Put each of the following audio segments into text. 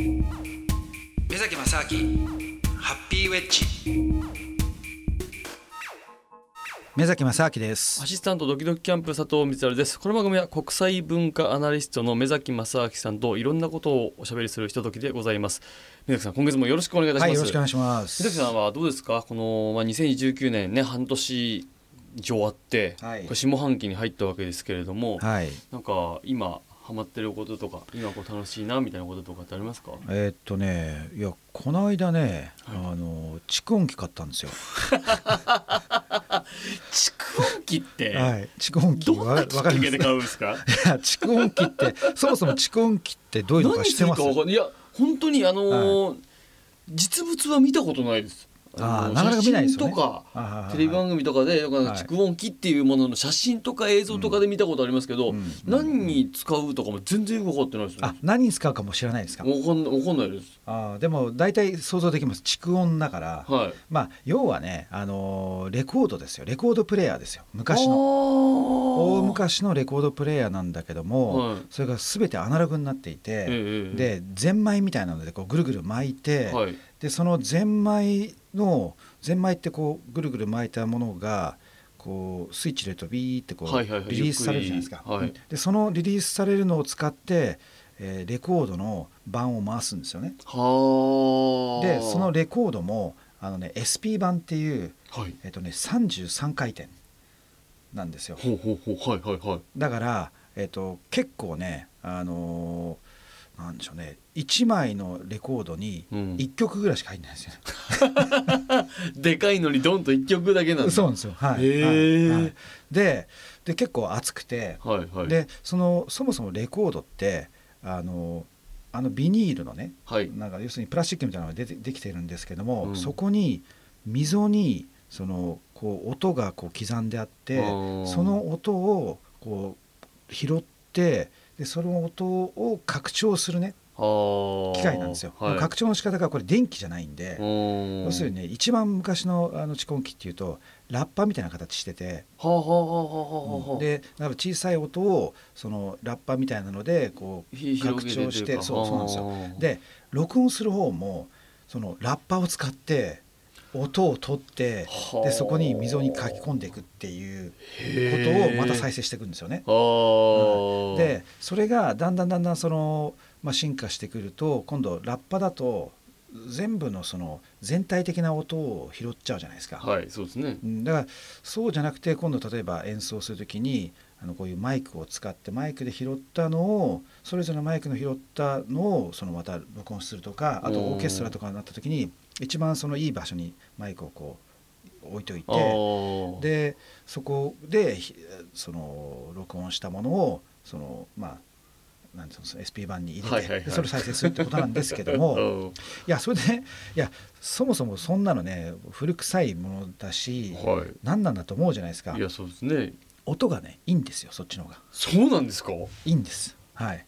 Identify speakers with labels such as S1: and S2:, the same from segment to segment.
S1: 目崎正明ハッピーウェッジ。目崎正明です。
S2: アシスタントドキドキキャンプ佐藤光晴です。この番組は国際文化アナリストの目崎正明さんといろんなことをおしゃべりするひとときでございます。目崎さん今月もよろしくお願いいたします、
S1: はい、よろしくお願いします。
S2: 目崎さんはどうですか？この、まあ、2019年ね半年以上あって、はい、これ下半期に入ったわけですけれども、はい、なんか今ハマってることとか今こう楽しいなみたいなこととかってありますか？
S1: えー、っとねいやこの間ね、はい、あの蓄音機買ったんですよ。
S2: 蓄音機って？
S1: はい蓄音機
S2: どんなきっかけで買うんですか？い
S1: や蓄音機ってそもそも蓄音機ってどういうのか知ってます？
S2: いや本当にあのーはい、実物は見たことないです
S1: あなかなか見ないです
S2: よね。とかテレビ番組とかで蓄音機っていうものの写真とか映像とかで見たことありますけど、何に使うとかも全然分かってないですよ、
S1: ね。何に使うかも知らないですか？
S2: わかんわかんないです。
S1: あでも大体想像できます。蓄音だから、はい、まあ要はねあのレコードですよ。レコードプレーヤーですよ。昔の大昔のレコードプレーヤーなんだけども、はい、それがすべてアナログになっていて、えでゼンマイみたいなのでこうぐるぐる巻いて、はい、でそのゼンマイのゼンマイってこうぐるぐる巻いたものがこうスイッチ入れるとビーってこうリリースされるじゃないですか。はい、でそのリリースされるのを使って、えー、レコードの盤を回すんですよね。でそのレコードもあのね SP 版っていう、はい、えっ、ー、とね33回転なんですよ。だからえっ、ー、と結構ねあのーなんでしょうね。1枚のレコードに1曲ぐらいしか入んないですよ。
S2: ね、うん、でかいのにドンと1曲だけなん
S1: そうなんですよ。はい、はい。はい、でで結構熱くて、はいはい、でそのそもそもレコードってあのあのビニールのね、はい、なんか要するにプラスチックみたいなのがでできてるんですけども、うん、そこに溝にそのこう音がこう刻んであってその音をこう拾ってでその音を拡張するね機械なんですよ、はい、拡張の仕方がこれ電気じゃないんで要するにね一番昔のあの蓄音機っていうとラッパみたいな形しててでだから小さい音をそのラッパみたいなのでこう拡張してそうそうなんですよ。で録音する方もそのラッパを使って音を取ってでそこに溝に書き込んでいくっていうことをまた再生していくんですよね。うん、でそれがだんだんだんだんその、まあ、進化してくると今度ラッパだと全部のその全体的な音を拾っちゃうじゃないですか。
S2: はい、そうですね。
S1: だからそうじゃなくて今度例えば演奏する時にあのこういうマイクを使ってマイクで拾ったのをそれぞれのマイクの拾ったのをそのまた録音するとかあとオーケストラとかになった時に一番そのいい場所にマイクをこう置いといてでそこでその録音したものをそのまあなんていうの SP 版に入れて、はい、それを再生するってことなんですけども いやそれで、ね、いやそもそもそんなのね古臭いものだし、はい、何なんだと思うじゃないですか。
S2: いやそうですね
S1: 音がねいいんですよそっちの方が。
S2: そうなんですか？い
S1: いんです。はい、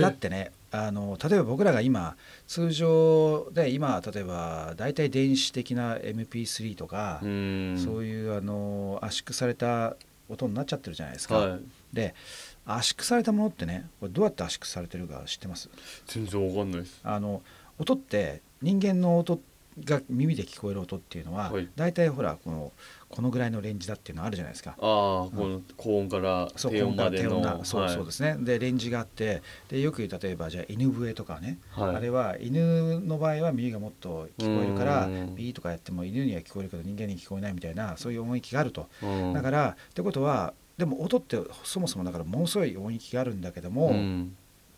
S1: だってねあの例えば僕らが今通常で今例えば大体電子的な MP3 とかそういうあの圧縮された音になっちゃってるじゃないですか。はい、で圧縮されたものってねこれどうやって圧縮されてるか知ってます？
S2: 全然わかんないです。
S1: あの音って人間の音が耳で聞こえる音っていうのは、はい、大体ほらこのこのぐらいのレンジだっていうのあるじゃないですか。
S2: ああ、この高音から低音までの。
S1: そうそうですね。でレンジがあってでよく例えばじゃあ犬笛とかね、はい、あれは犬の場合は耳がもっと聞こえるからビーとかやっても犬には聞こえるけど人間に聞こえないみたいなそういう音域があると。だからってことはでも音ってそもそもだからものすごい音域があるんだけども、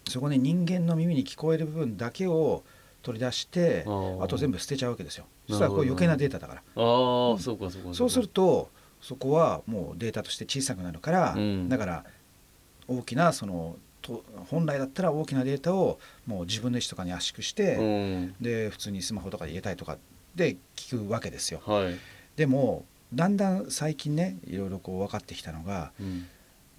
S1: そこに人間の耳に聞こえる部分だけを取り出してあと全部捨てちゃうわけですよ。そしたらこう余計なデータだから。あ
S2: あ、そうか
S1: そうか。そうするとそこはもうデータとして小さくなるから、うん、だから大きなそのと本来だったら大きなデータをもう自分の意思とかに圧縮して、うん、で普通にスマホとかで入れたいとかで聞くわけですよ。はい、でもだんだん最近ねいろいろこう分かってきたのが、うん、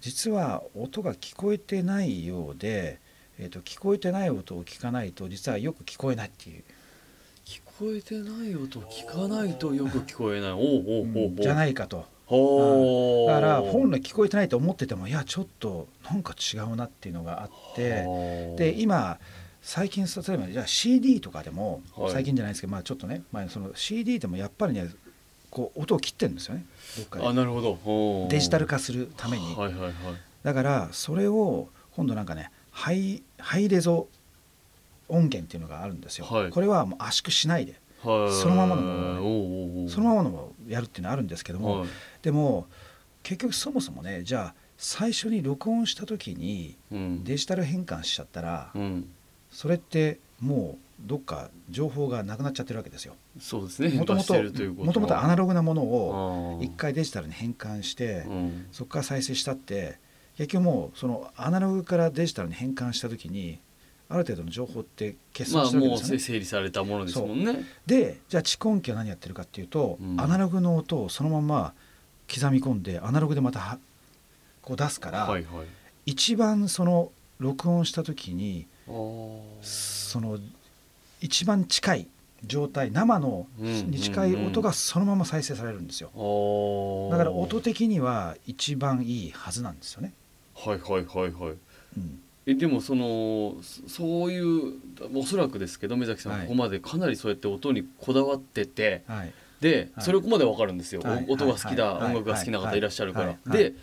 S1: 実は音が聞こえてないようで、えーと聞こえてない音を聞かないと実はよく聞こえないっていう。
S2: 聞こえてない音聞かないとよく聞こえない。おうおう
S1: おうじゃないかと。だから本来聞こえてないと思っててもいやちょっとなんか違うなっていうのがあってで今最近例えばじゃあ CD とかでも、はい、最近じゃないですけど、まあ、ちょっとね、まあ、その CD でもやっぱりねこう音を切ってるんですよねどっかで。
S2: あなるほど。
S1: デジタル化するために、はいはいはい、だからそれを今度なんかねハイハイレゾ音源っていうのがあるんですよ、はい、これはもう圧縮しないで。そのままのものを、ね、そのままのものをやるっていうのはあるんですけども、はい、でも結局そもそもねじゃあ最初に録音した時にデジタル変換しちゃったら、うん、それってもうどっか情報がなくなっちゃってるわけですよ。
S2: そうですね。
S1: もともともともとアナログなものを一回デジタルに変換して、うん、そこから再生したって結局もうそのアナログからデジタルに変換した時にある程度の情報って欠損してる
S2: んですよね。まあ、もう整理されたものですもんね。
S1: でじゃあ蓄音機は何やってるかっていうと、うん、アナログの音をそのまま刻み込んでアナログでまたこう出すから、はいはい、一番その録音した時にその一番近い状態生のに近い音がそのまま再生されるんですよ、だから音的には一番いいはずなんですよね
S2: はいはいはいはい、うん、えでもそのそういうおそらくですけど目崎さん、はい、ここまでかなりそうやって音にこだわってて、はい、で、それここまでわかるんですよ、はい、音が好きだ、音楽が好きな方いらっしゃるから、で、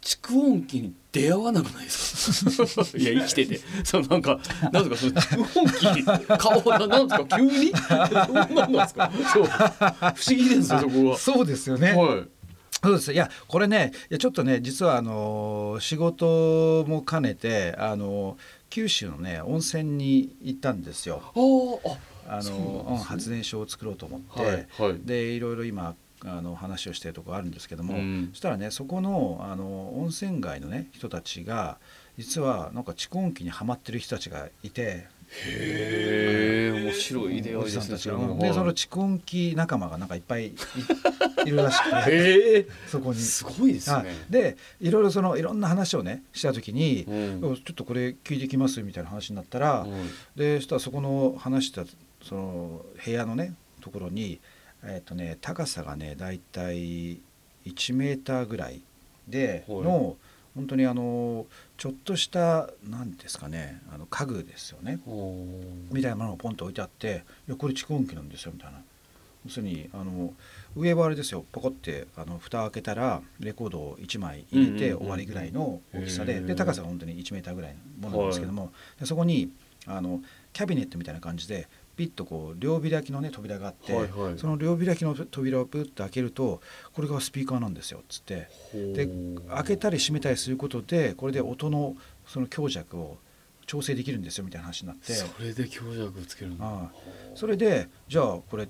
S2: 蓄音機に出会わなくないですか？いや生きてて。そのなんかなんとか？その蓄音機顔ななんですか？急に？何なんですか？そう。不思議ですよそこは。
S1: そうですよね、はいそうです。いやこれねいやちょっとね実はあの仕事も兼ねてあの九州のね温泉に行ったんですよ。あの、発電所を作ろうと思って、はいはい、でいろいろ今あの話をしてるとこあるんですけども、うん、そしたらねそこのあの温泉街のね人たちが実はなんか蓄音機にはまってる人たちがいて。
S2: へえ面白い出会いですね。
S1: でその蓄音機仲間がなんかいっぱいい るらしくて。そこに。
S2: すごいですね。
S1: でいろいろそのいろんな話をねした時に、うん、ちょっとこれ聞いてきますみたいな話になったら、うん、でそしたらそこの話したその部屋のねところにえっ、ー、とね高さがねだいたい1メーターぐらいでの、はい、本当にあのちょっとした何ですかねあの家具ですよね。みたいなものがポンと置いてあって「いやこれ蓄音機なんですよ」みたいな。要するにあの上はあれですよポコってあの蓋開けたらレコードを1枚入れて終わりぐらいの大きさで,、で高さが本当に1メーターぐらいのものなんですけども、でそこにあのキャビネットみたいな感じでピッとこう両開きのね扉があって、はいはい、その両開きの扉をプッと開けるとこれがスピーカーなんですよっつって。で開けたり閉めたりすることでこれで音のその強弱を調整できるんですよみたいな話になって。
S2: それで強弱をつけるんだあ
S1: それでじゃあこれ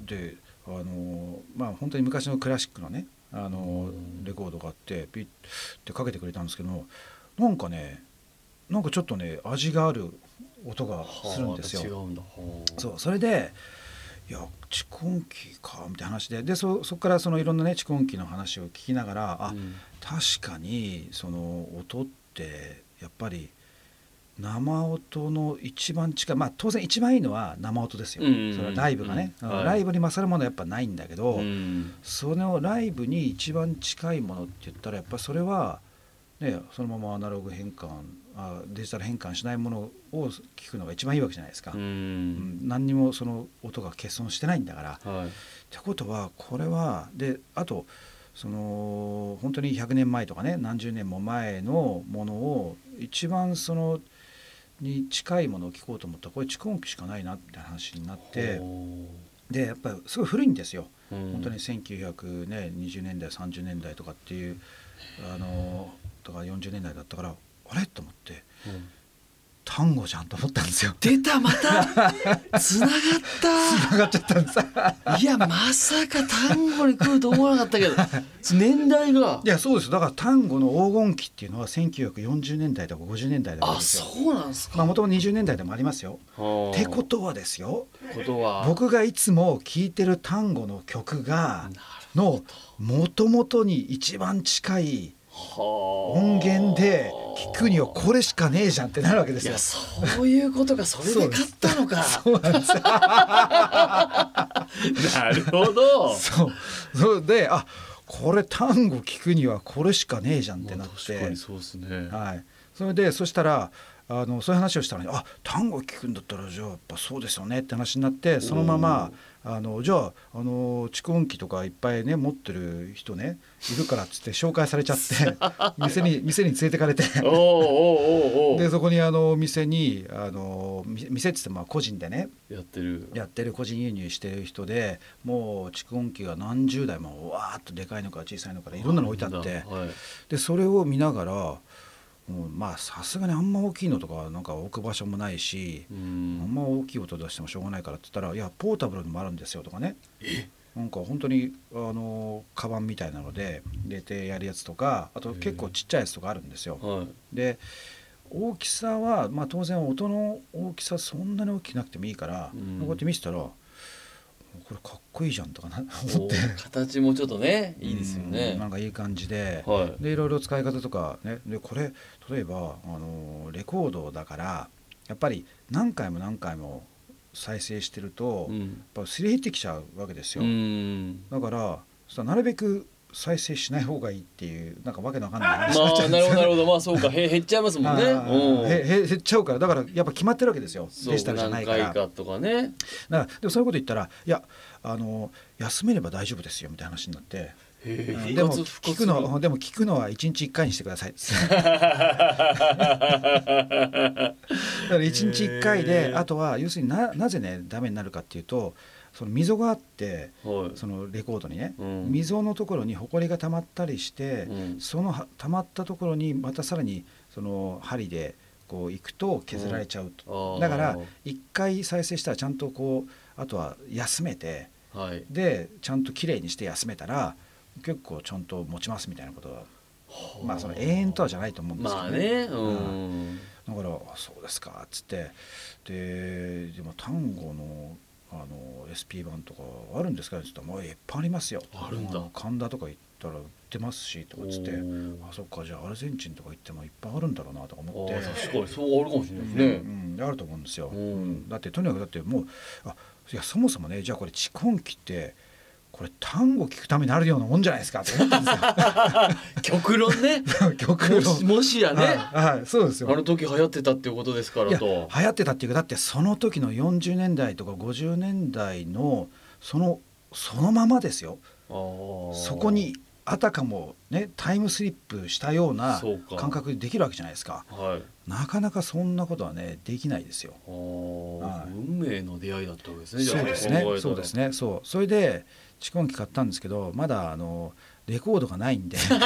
S1: であのまあ本当に昔のクラシックのねあのレコードがあってピッてかけてくれたんですけどなんかねなんかちょっとね味がある音がするんですよ。そうそれでいや蓄音機かみたいな話ででそそこからそのいろんなね蓄音機の話を聞きながらあ、うん、確かにその音ってやっぱり生音の一番近いまあ当然一番いいのは生音ですよ、うんうん、それはライブがね、うん、ライブに勝るものはやっぱないんだけど、うん、そのライブに一番近いものって言ったらやっぱそれはねそのままアナログ変換あデジタル変換しないものを聞くのが一番いいわけじゃないですか、うん、何にもその音が欠損してないんだから。はい、ってことはこれはであとその本当に100年前とかね何十年も前のものを一番そのに近いものを聞こうと思ったらこれ蓄音機しかないなって話になってでやっぱりすごい古いんですよ、うん、本当に1920年代30年代とかっていうあのとか40年代だったからあれ？と思って、うん、単語じゃんと思ったんですよ。
S2: 出たまた。つながった。
S1: つながっちゃったんです。
S2: いやまさか単語に来ると思わなかったけど。年代が。
S1: いやそうです。だから単語の黄金期っていうのは1940年代とか50年代だ
S2: あそうなんですか。
S1: まあもともと20年代でもありますよ。ってことはですよ。
S2: ことは。
S1: 僕がいつも聴いてる単語の曲がのもともとに一番近い音源で聞くにはこれしかねえじゃんってなるわけですよ。
S2: そういうことがそれで買ったのか。なるほど。
S1: そうそうであこれ単語聞くにはこれしかねえじゃんってなって。
S2: 確かにそうですね。
S1: はい。それでそしたらあのそういう話をしたら、ね、あ単語聞くんだったらじゃあやっぱそうですよねって話になってそのままあのじゃああの蓄音機とかいっぱいね持ってる人ねいるからっつって紹介されちゃって 店に店に連れてかれて。でそこにあの店にあの店っつってまあ個人でね
S2: やってる。
S1: やってる個人輸入してる人でもう蓄音機が何十台もわーっとでかいのか小さいのからいろんなの置いてあって、はい、でそれを見ながらもうまあさすがにあんま大きいのとかなんか置く場所もないしあんま大きい音出してもしょうがないからって言ったら「いやポータブルにもあるんですよ」とかね。なんか本当にあのカバンみたいなので入れてやるやつとかあと結構ちっちゃいやつとかあるんですよ。で大きさは、まあ、当然音の大きさそんなに大きくなくてもいいから、こうやって見せたらこれかっこいいじゃんとかな思って。
S2: 形もちょっとねいいですよね、
S1: ん、なんかいい感じで、はい、でいろいろ使い方とかね。でこれ例えばあのレコードだからやっぱり何回も何回も再生してると、うん、やっぱすり減ってきちゃうわけですよ、だからなるべく再生しない方がいいっていうなんかわけのわかんない話
S2: まあなるほどなるほど。まあそうか。へ 減っちゃいますもんね。
S1: へ減っちゃうから。だからやっぱ決まってるわけですよ。デジタルじゃないから。何
S2: 回かとかね。
S1: だからでもそういうこと言ったらいやあの休めれば大丈夫ですよみたいな話になってでも聞くのでも聞くのは一日一回にしてください。だから一日一回であとは要するにななぜねダメになるかっていうとその溝があって、はい、そのレコードにね、うん、溝のところにほこりがたまったりして、うん、そのたまったところにまたさらにその針でこういくと削られちゃうと、うん、だから一回再生したらちゃんとこうあとは休めて、はい、でちゃんときれいにして休めたら結構ちゃんと持ちますみたいなことはまあその永遠とはじゃないと思うんですけどね。まあねうん。だから「そうですか」っつって。ででも単語のあの SP 版とかあるんですか?」って言ったら「もういっぱいありますよ」
S2: あるんだ。
S1: 神田とか行ったら売ってますしとかっつって「あそっかじゃあアルゼンチンとか行ってもいっぱいあるんだろうな」とか思って。
S2: 確かにそうあるかもしれないですね、
S1: うん、あると思うんですよ、うん、だってとにかくだってもうあいやそもそもねじゃあこれ蓄音機ってこれ単語聞くためになるようなもんじゃないですか？って思ったんですよ。
S2: 極論ね。
S1: 極論。
S2: もしやね、はい、
S1: はい、そうですよ。
S2: あの時流行ってたっていうことですからと。
S1: 流行ってたっていうかだってその時の40年代とか50年代のそのそのままですよ。そこにあたかもねタイムスリップしたような感覚でできるわけじゃないですか、はい、なかなかそんなことはねできないですよ、
S2: はい、運命の出会いだったわけですね
S1: そうですね。そうですね。そう。それで蓄音機買ったんですけどまだあのレコードがないんで。ま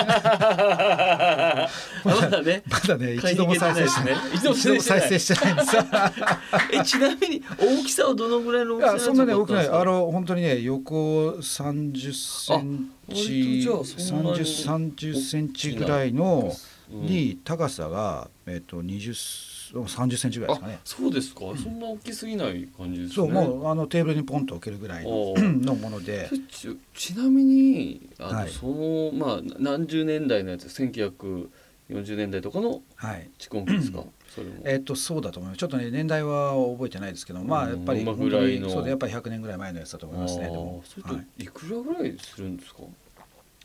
S2: だね。
S1: まだね一度も再生してない、一度も再生してない。んです。
S2: えちなみに大きさはどのぐらいの大きさ
S1: そんなね大きない。あの本当にね横三十センチ三十三十センチぐらいのに高さがえっと二十30センチぐらいですかね。
S2: そうですか、そんな大きすぎない感じですね。
S1: そうもうあのテーブルにポンと置けるぐらいのもので。
S2: ちちなみにあの、はい、そのまあ何十年代のやつ1940年代とかの蓄音機ですか、はい
S1: えっとそうだと思います。ちょっとね年代は覚えてないですけどまあやっぱり本当にそうでやっぱり100年ぐらい前のやつだと思いますねでも。
S2: それといくらぐらいするんですか、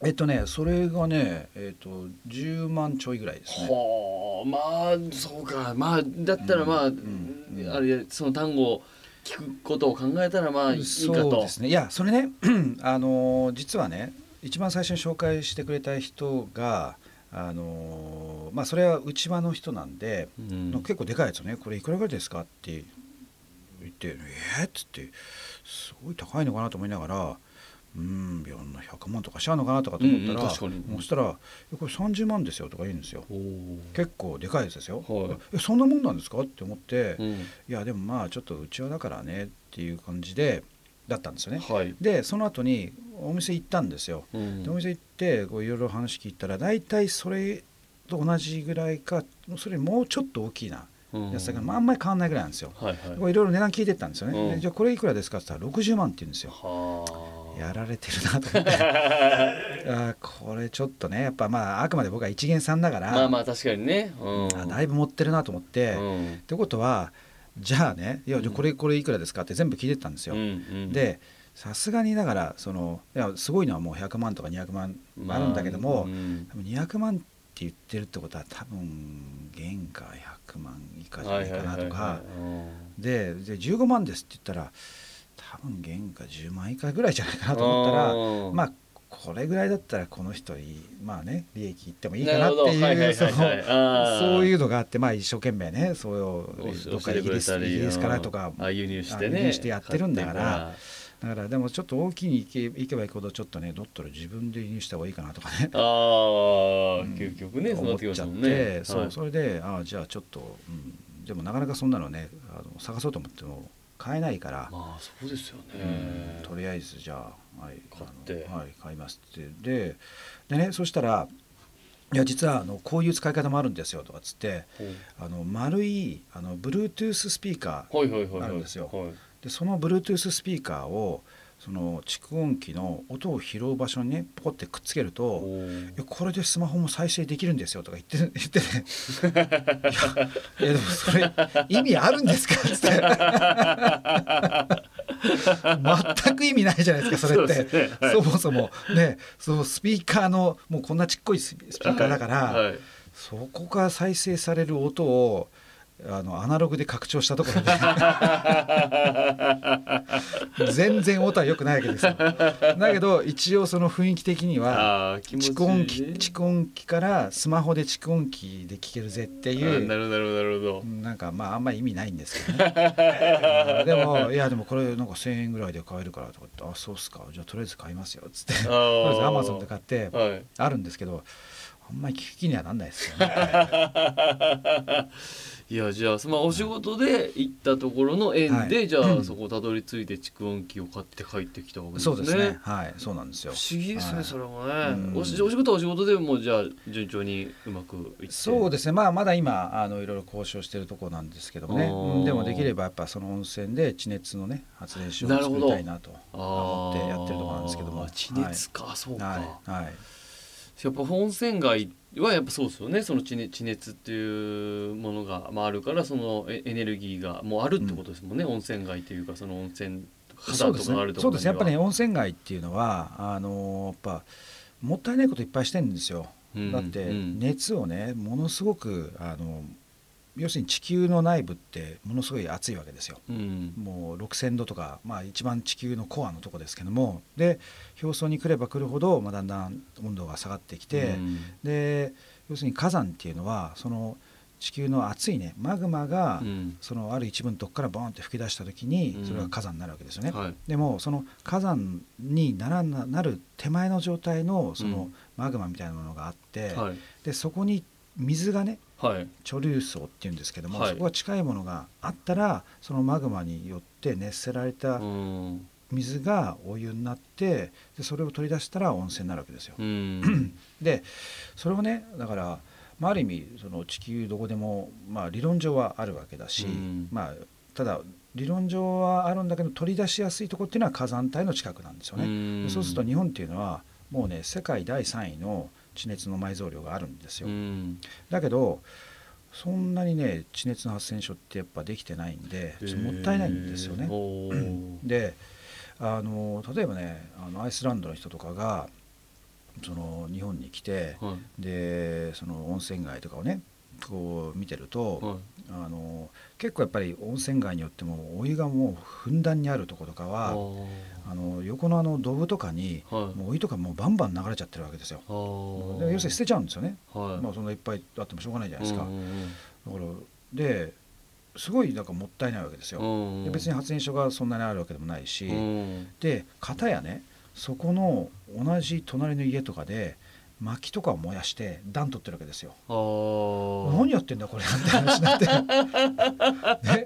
S1: えっとねそれがねえっと10万ちょいぐらいですね。
S2: はあまあそうか。まあだったらまあ、うんうん、あれその単語聞くことを考えたらまあいいかと。
S1: そうですね。いやそれね あの実はね一番最初に紹介してくれた人があのまあそれは内輪の人なんで、うん、結構でかいやつね。これいくらぐらいですかって言って「えっ?」っつってすごい高いのかなと思いながらうん100万とかしちゃうのかなとかと思ったら、うん、そしたら「これ30万ですよ」とか言うんですよ。結構でかいやつですよ、はい、えそんなもんなんですか？って思って、うん、いやでもまあちょっとうちはだからねっていう感じでだったんですよね、はい、でその後にお店行ったんですよ、うん、でお店行ってこういろいろ話聞いたら大体それと同じぐらいかそれもうちょっと大きいなやつだけど、まあ、あんまり変わんないぐらいなんですよ、はいろいろ値段聞いてったんですよね、じゃあこれいくらですかって言ったら60万って言うんですよやられてるなと思って。あこれちょっとねやっぱまああくまで僕は一元さんだから。
S2: まあまあ確かにね、
S1: うん、だいぶ持ってるなと思って、うん、ってことはじゃあねいやこれこれいくらですかって全部聞いてたんですよ。うんうん、でさすがにだからそのいやすごいのはもう100万とか200万あるんだけども、まあうん、200万っ言ってるってことは多分原価100万以下じゃないかなとか。でで15万ですって言ったら多分原価10万以下ぐらいじゃないかなと思ったらまあこれぐらいだったらこの人いまあね利益いってもいいかなっていうそういうのがあってまあ一生懸命ねそういうどっかイギリスイギリスからとか
S2: 輸入して
S1: ね輸入してやってるんだからだからでもちょっと大きいに行け行けば行くほどちょっとねドットル自分で輸入した方がいいかなとかね。
S2: ああ、うん、究極ね
S1: そうなってきね。そうそれでああじゃあちょっと、うん、でもなかなかそんなのねあの探そうと思っても買えないから。
S2: まあそうですよね、
S1: うん、とりあえずじゃあ、はい、
S2: 買って。
S1: はい買いますって。ででねそしたらいや実はあのこういう使い方もあるんですよとかっつってあの丸いあの Bluetooth スピーカーあるんですよ。でその Bluetooth スピーカーをその蓄音機の音を拾う場所にねポコってくっつけると「いやこれでスマホも再生できるんですよ」とか言って 言ってね「いやでもそれ意味あるんですか?」っつって。全く意味ないじゃないですかそれって、ね。はい、そもそも。ね。そのスピーカーのもうこんなちっこいスピーカーだから、はい。はい、そこから再生される音をあのアナログで拡張したところで。全然音は良くないわけですよ。だけど一応その雰囲気的には蓄音機蓄音機からスマホで蓄音機で聴けるぜっていう
S2: なるほどなるほど
S1: なんかまああんまり意味ないんですけどね。でもいやでもこれなんか1,000円ぐらいで買えるからとかって「あそうっすか。じゃあとりあえず買いますよ」っつって。アマゾンで買ってあるんですけど、あんまり聞く気にはなんないですよね。
S2: いやじゃあまあお仕事で行ったところの縁で、はい、じゃあ、そこたどり着いて蓄音機を買って帰ってきたわけですね。そうですね。
S1: はい、そうなんですよ。
S2: 不思議ですね、はい、それもね。お仕事はお仕事でもじゃあ順調にうまくいって。
S1: そうですね。まあまだ今あのいろいろ交渉しているところなんですけどもね。でもできればやっぱその温泉で地熱のね発電所を作りたいなと思ってやってるところなんですけども。
S2: 地熱か、はい、そうか。
S1: はい。はい、
S2: やっぱ温泉街はやっぱそうですよね。その地熱地熱っていうものが、まあ、あるからそのエネルギーがもうあるってことですもんね、うん、温泉街というかその温泉肌とかあると
S1: そうですね。やっぱり、ね、温泉街っていうのはあのやっぱもったいないこといっぱいしてるんですよ。だって熱をねものすごくあの要するに地球の内部ってものすごい暑いわけですよ、うん、もう6,000度とか、まあ、一番地球のコアのとこですけども。で表層に来れば来るほど、まあ、だんだん温度が下がってきて、うん、で要するに火山っていうのはその地球の熱いねマグマが、そのある一部のとこからボンって吹き出した時にそれが火山になるわけですよね。はい、でもその火山にならなる手前の状態のそのマグマみたいなものがあって、はい、でそこに水がねはい、貯留層っていうんですけども、はい、そこが近いものがあったらそのマグマによって熱せられた水がお湯になってでそれを取り出したら温泉になるわけですよ。でそれをねだから、まあ、ある意味その地球どこでも、まあ、理論上はあるわけだし、まあ、ただ理論上はあるんだけど取り出しやすいところっていうのは火山帯の近くなんですよね。そうすると日本っていうのはもうね世界第3位の地熱の埋蔵量があるんですよ。だけどそんなにね地熱の発電所ってやっぱできてないんでもったいないんですよね。であの例えばねあのアイスランドの人とかがその日本に来て、はい、でその温泉街とかをねこう見てると、はい、あの結構やっぱり温泉街によってもお湯がもうふんだんにあるところとかはあの横のあのドブとかに、はい、もうお湯とかもうバンバン流れちゃってるわけですよ。で要するに捨てちゃうんですよね。はい、まあそんないっぱいあってもしょうがないじゃないですか。だからですごいなんかもったいないわけですよ。で別に発電所がそんなにあるわけでもないしで片やねそこの同じ隣の家とかで薪とかを燃やして暖取ってるわけですよ。何やってんだこれって話になって、ね、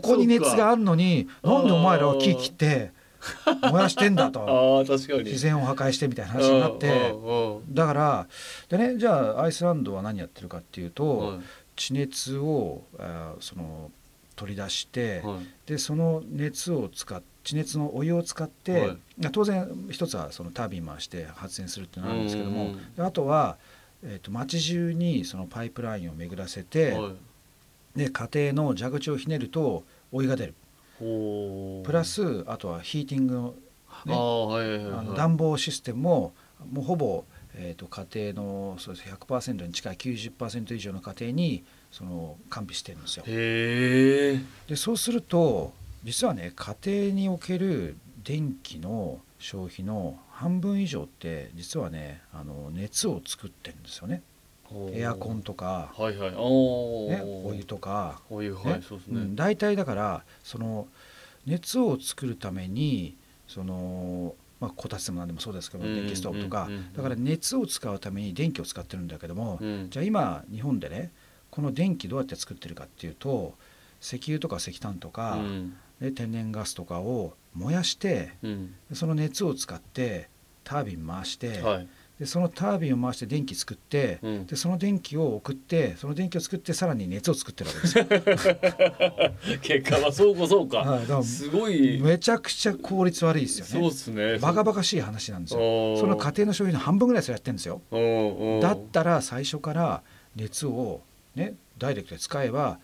S1: ここに熱があるのになんでお前らは木切って燃やしてんだと。自然を破壊してみたいな話になって。だからでねじゃあアイスランドは何やってるかっていうと地熱をあその取り出して、でその熱を使って地熱のお湯を使って、はい、当然一つはそのタービン回して発電するっていうのがあるんですけどもあとは、えーと、町中にそのパイプラインを巡らせて、はい、で家庭の蛇口をひねるとお湯が出る。プラスあとはヒーティングの,、ね、あの暖房システムももうほぼえーと、家庭のそうです100%に近い90%以上の家庭にその完備してるんですよ。でそうすると実はね家庭における電気の消費の半分以上って実はねあの熱を作ってるんですよね。エアコンとか、はいはい。ね、お湯とか。お湯、はいそうですね、うん、大体だからその熱を作るためにそのまあ、こたつでも何でもそうですけど電気ストーブとか、だから熱を使うために電気を使ってるんだけども、うん、じゃあ今日本でねこの電気どうやって作ってるかっていうと石油とか石炭とか、うん、天然ガスとかを燃やして、うん、その熱を使ってタービン回して、はい、でそのタービンを回して電気作って、うん、でその電気を送ってその電気を作ってさらに熱を作ってるわけですよ。
S2: 結果はそうかそうか。はい、すごい
S1: めちゃくちゃ効率悪いですよね。
S2: そうですね。
S1: バカバカしい話なんですよ。その家庭の消費の半分ぐらいそれやってるんですよ。だったら最初から熱をねダイレクトで使えば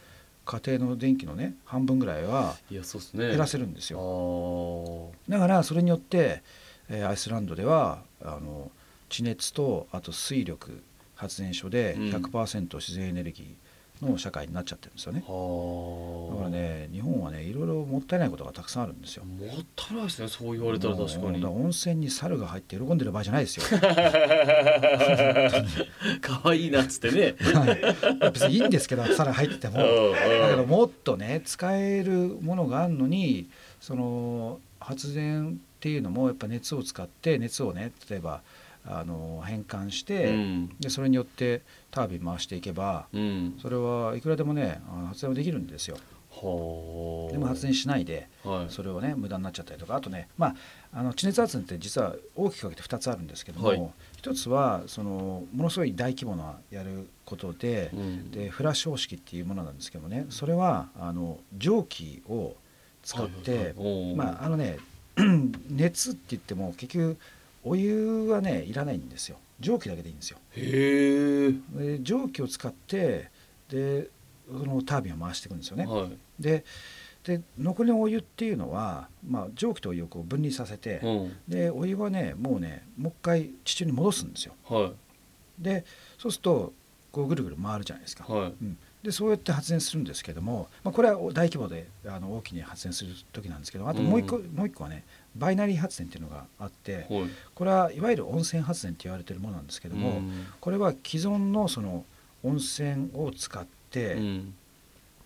S1: 家庭の電気のね半分ぐらいは減らせるんですよ。だからそれによって、えー、アイスランドではあの地熱とあと水力発電所で100%自然エネルギーの社会になっちゃってるんですよね、うん、だからね日本はねいろいろもったいないことがたくさんあるんですよ。
S2: もったいないですねそう言われたら確かに。
S1: 温泉に猿が入って喜んでる場合じゃないですよ。
S2: 可愛いなっつってね、
S1: はい、別にいいんですけど猿入ってても。だけどもっとね使えるものがあるのにその発電っていうのもやっぱ熱を使って熱をね例えばあの変換して、うん、でそれによってタービン回していけば、うん、それはいくらでもね発電はできるんですよ。でも発電しないで、はい、それをね無駄になっちゃったりとか。あとね、まあ、あの地熱発電って実は大きく分けて2つあるんですけども、はい、1つはそのものすごい大規模なやることでうん、でフラッシュ方式っていうものなんですけどもねそれはあの蒸気を使って、まああのね 熱って言っても結局お湯はねいらないんですよ。蒸気だけでいいんですよ。へえ。蒸気を使ってでそのタービンを回していくんですよね、はい、でで残りのお湯っていうのは、まあ、蒸気とお湯をこう分離させて、うん、でお湯はねもうねもう一回地中に戻すんですよ、はい、でそうするとこうぐるぐる回るじゃないですか、はい、うん、でそうやって発電するんですけども、まあ、これは大規模であの大きに発電する時なんですけどあともう一個、うん、もう一個はねバイナリー発電っていうのがあって、はい、これはいわゆる温泉発電って言われてるものなんですけども、うん、これは既存のその温泉を使って、うん、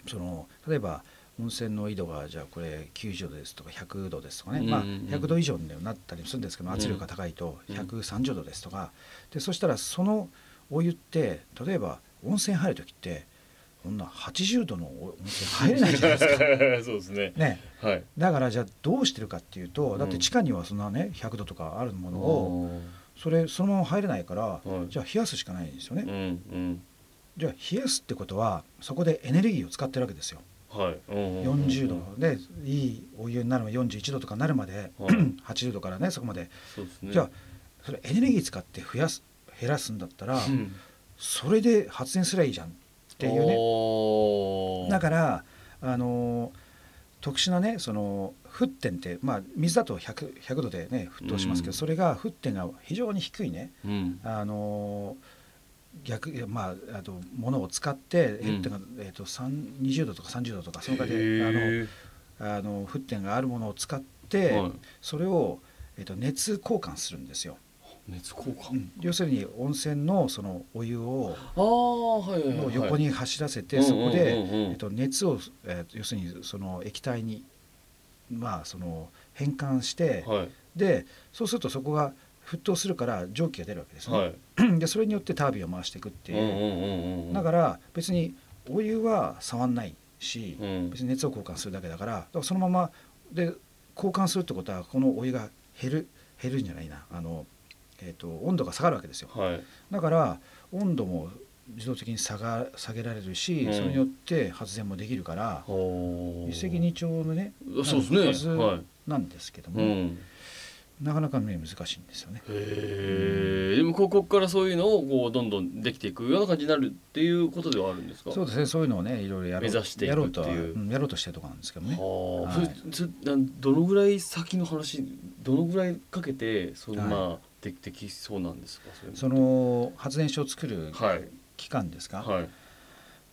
S1: その例えば温泉の緯度がじゃあこれ90度ですとか100度ですとかね、うんまあ、100度以上になったりするんですけど圧力が高いと130度ですとか。でそしたらそのお湯って例えば温泉入る時ってこんな80度の温泉入れないじゃない。ですか
S2: そうですね。
S1: ね、はい、だからじゃあどうしてるかっていうとだって地下にはそんなね100度とかあるものをそれそのまま入れないから、はい、じゃあ冷やすしかないんですよね、うんうん、じゃあ冷やすってことはそこでエネルギーを使ってるわけですよ。はい、40度でいいお湯になるまで41度とかなるまで、はい、80度からねそこまで、ね、じゃあそれエネルギー使って増やす減らすんだったら、うん、それで発電すりゃいいじゃんっていうね。だからあの特殊なねその沸点って、まあ、水だと 100, 100度でね沸騰しますけど、うん、それが沸点が非常に低いね、うん、あの逆まああとものを使って沸点が、えーと、20度とか30度とかその中であのあの沸点があるものを使って、はい、それを、えーと熱交換するんですよ。
S2: 熱交換、うん、
S1: 要するに温泉のそのお湯をの横に走らせてそこで、えっと、熱を、えー、要するにその液体にまあその変換して、はい、でそうするとそこが沸騰するから蒸気が出るわけですね。はい、でそれによってタービンを回していくっていう。だから別にお湯は触んないし、うん、別に熱を交換するだけだからだからそのままで交換するってことはこのお湯が減る減るんじゃないな。あのえーと、温度が下がるわけですよ、はい、だから温度も自動的に下が下げられるし、うん、それによって発電もできるから一石二鳥のね
S2: そうですね
S1: なんですけども、はいうんなかなかね難しいんですよね。
S2: へえ。でもここからそういうのをこうどんどんできていくような感じになるっていうことではあるんですか？
S1: そうですね。そういうのをねいろいろやろう
S2: 目指していくっていう
S1: やろうとやろうとしてるところなんですけどね。
S2: はい、どのぐらい先の話どのぐらいかけてそのまあ、はいでできそうなんですか？
S1: その発電所を作る期間ですか、はい、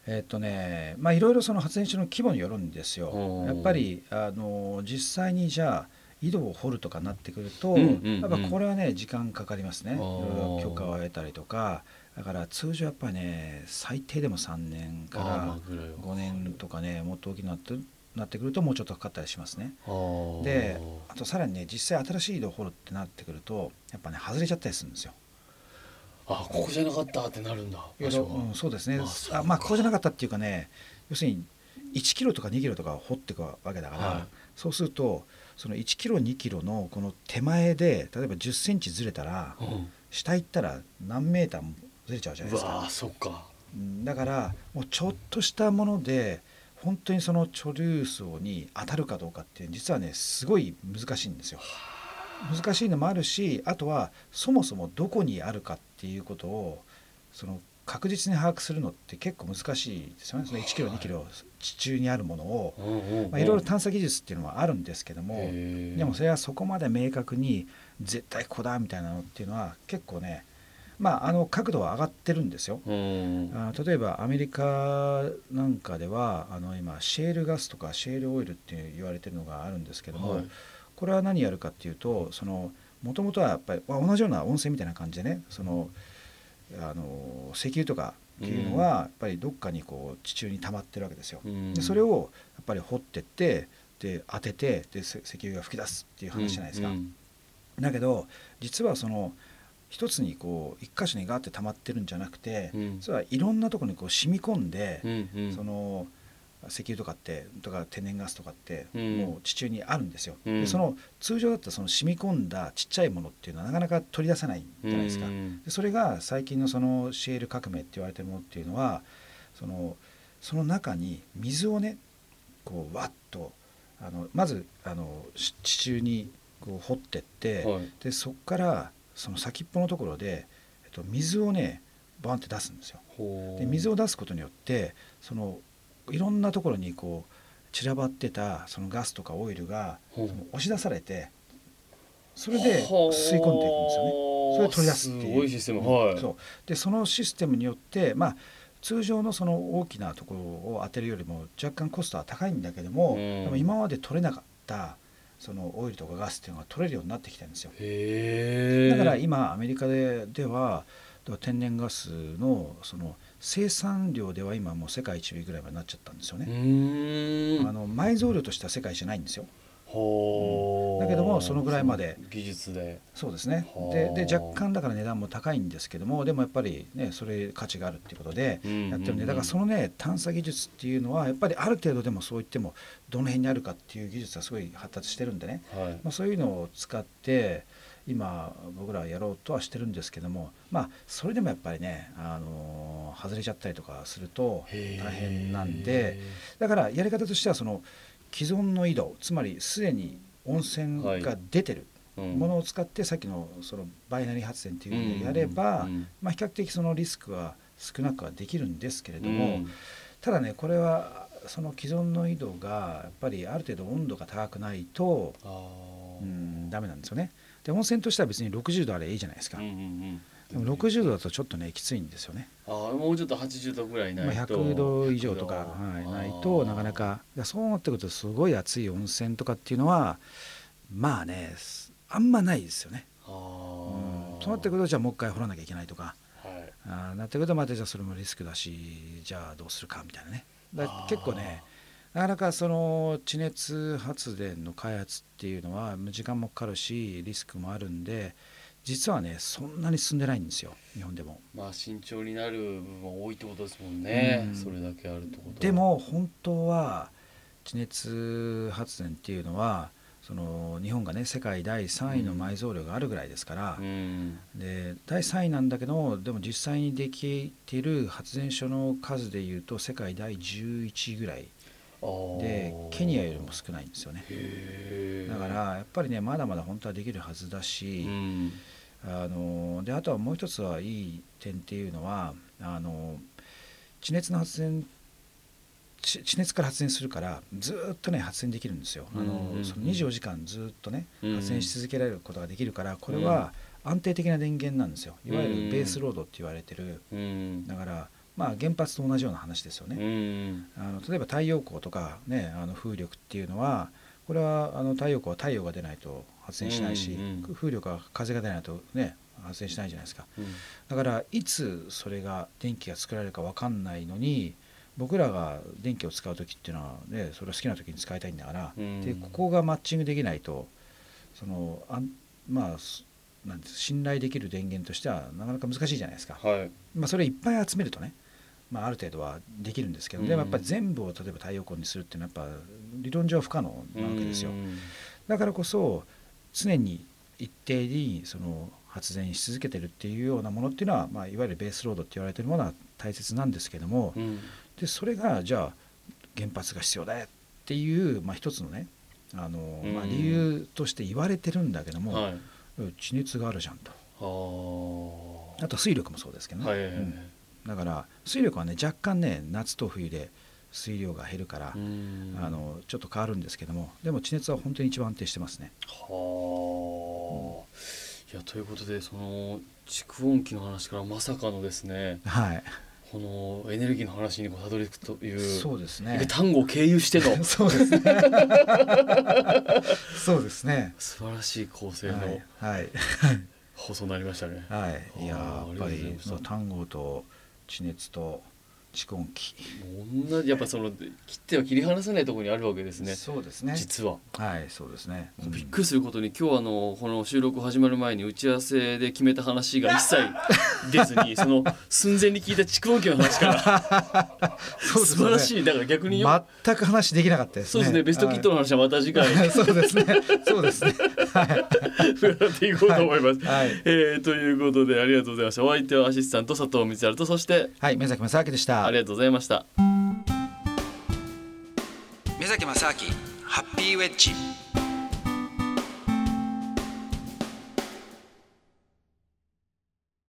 S1: えっとねまあいろいろその発電所の規模によるんですよ。やっぱりあの実際にじゃあ井戸を掘るとかなってくると、やっぱこれはね時間かかりますね。許可を得たりとか。だから通常やっぱりね最低でも3年から5年とかねもっと大きくなってなってくるともうちょっとかかったりしますね。であとさらにね実際新しい井戸を掘るってなってくるとやっぱね外れちゃったりするんですよ。
S2: あここじゃなかったってなるんだ。
S1: うん、そうですねあまあここじゃなかったっていうかね要するに1キロとか2キロとか掘っていくわけだから、はい、そうするとその1キロ2キロのこの手前で例えば1 0センチずれたら、うん、下行ったら何メーターもずれちゃうじゃないですか。
S2: そっか
S1: だからもうちょっとしたもので本当にその貯留層に当たるかどうかって実はねすごい難しいんですよ。難しいのもあるしあとはそもそもどこにあるかっていうことをその確実に把握するのって結構難しいですよね。その1キロ2キロ地中にあるものを、まあ、いろいろ探査技術っていうのはあるんですけどもでもそれはそこまで明確に絶対ここだみたいなのっていうのは結構ねまあ、あの角度は上がってるんですよ。あ例えばアメリカなんかではあの今シェールガスとかシェールオイルって言われてるのがあるんですけども、はい、これは何やるかっていうともともとはやっぱり、まあ、同じような温泉みたいな感じでねそのあの石油とかっていうのはやっぱりどっかにこう地中に溜まってるわけですよ。でそれをやっぱり掘ってってで当ててで石油が噴き出すっていう話じゃないですか。だけど実はその一つにこう一箇所にガーって溜まってるんじゃなくて、うん、それはいろんなところにこう染み込んで、うんうん、その石油とかってとか天然ガスとかってもう地中にあるんですよ、うん、でその通常だったらその染み込んだちっちゃいものっていうのはなかなか取り出せないじゃないですか、うん、でそれが最近のそのシェール革命って言われてるものっていうのはそのその中に水をねこうわっとあのまずあの地中にこう掘ってって、はい、でそこからその先っぽのところで、えっと、水をねバンって出すんですよ。で水を出すことによってそのいろんなところにこう散らばってたそのガスとかオイルが押し出されてそれで吸い込んでいくんですよね。それを取り出すっていう。
S2: すはい、
S1: そう。でそのシステムによってまあ通常のその大きなところを当てるよりも若干コストは高いんだけども、でも今まで取れなかったそのオイルとかガスっていうのが取れるようになってきてるんですよ。だから今アメリカででは天然ガスのその生産量では今もう世界一位ぐらいまでなっちゃったんですよね。あの埋蔵量としては世界一じゃないんですようん、だけどもそのぐらいまで。
S2: 技術で。
S1: そうですね。でで若干だから値段も高いんですけどもでもやっぱりねそれ価値があるっていうことでやってるんでだからそのね探査技術っていうのはやっぱりある程度でもそう言ってもどの辺にあるかっていう技術はすごい発達してるんでね、はい、まあ、そういうのを使って今僕らはやろうとはしてるんですけどもまあそれでもやっぱりね、あの外れちゃったりとかすると大変なんでだからやり方としてはその既存の井戸つまりすでに温泉が出てるものを使って、さっきのそのバイナリー発電っていうのをやれば、まあ、比較的そのリスクは少なくはできるんですけれども、ただねこれはその既存の井戸がやっぱりある程度温度が高くないとうんダメなんですよね。で温泉としては別に60度あれいいじゃないですか。うんうんうんでも60度だとちょっとねきついんですよね。
S2: ああもうちょっと80度ぐらいないと、
S1: まあ、100度以上とか、はい、ないとなかなかそうなってくるとすごい熱い温泉とかっていうのはまあねあんまないですよね。あうん、そうなってくるとじゃあもう一回掘らなきゃいけないとか、はい、あなってくるとまたじゃあそれもリスクだしじゃあどうするかみたいなね。だ結構ねなかなかその地熱発電の開発っていうのは時間もかかるしリスクもあるんで。実はねそんなに進んでないんですよ日本でも。
S2: まあ慎重になる部分は多いってことですもんね、うん、それだけあるってこと
S1: でも本当は地熱発電っていうのはその日本がね世界第3位の埋蔵量があるぐらいですから、うん、で第3位なんだけどでも実際にできている発電所の数でいうと世界第11位ぐらいでケニアよりも少ないんですよね。だからやっぱりねまだまだ本当はできるはずだし、うんあのであとはもう一つはいい点っていうのはあの地熱の発電地熱から発電するからずっとね発電できるんですよ。あのその24時間ずっとね発電し続けられることができるからこれは安定的な電源なんですよ。いわゆるベースロードって言われてる、だからまあ原発と同じような話ですよね、あの例えば太陽光とか、ね、あの風力っていうのはこれはあの太陽光は太陽が出ないと発電しないし、風力は風が出ないとね発電しないじゃないですか、だからいつそれが電気が作られるか分かんないのに僕らが電気を使う時っていうのは、ね、それを好きな時に使いたいんだから、でここがマッチングできないとそのあまあなんです信頼できる電源としてはなかなか難しいじゃないですか、はい、まあ、それいっぱい集めるとね、まあ、ある程度はできるんですけど、でもやっぱり全部を例えば太陽光にするっていうのはやっぱ理論上不可能なわけですよ、だからこそ常に一定にその発電し続けてるっていうようなものっていうのは、まあ、いわゆるベースロードって言われてるものは大切なんですけども、うん、でそれがじゃあ原発が必要だよっていう、まあ、一つのねあの、まあ、理由として言われてるんだけども、はい、地熱があるじゃんと。あと水力もそうですけどね、はいはいはい、うん、だから水力はね若干ね夏と冬で水量が減るからあのちょっと変わるんですけどもでも地熱は本当に一番安定してますね。は
S2: いやということでその蓄音機の話からまさかのですね、はい、このエネルギーの話にたどり着くという
S1: そうですね。
S2: 単語を経由しての
S1: そうですね。そうですね。
S2: 素晴らしい構成の、はい、はい、放送になりましたね。
S1: はい。いややっぱり単語と地熱と蓄音機
S2: 同じやっぱその切っては切り離せないところにあるわけですね。
S1: そうですね。
S2: 実は。
S1: はいそうですね、
S2: うん、びっくりすることに今日あのこの収録始まる前に打ち合わせで決めた話が一切出ずにその寸前に聞いた蓄音機の話から。そう素晴らしい。だから逆に
S1: 全く話できなかったです、
S2: ね、そうですね。ベストキットの話はまた次回、
S1: はい、そうですね。そうですね。はい。
S2: 伺っていこうと思います、はい、えー、ということでありがとうございました。お相手はアシスタント佐藤光晴とそして
S1: はい。目崎正明でした
S2: ありがとうございました。
S1: 目崎正明ハッピーウェッジ。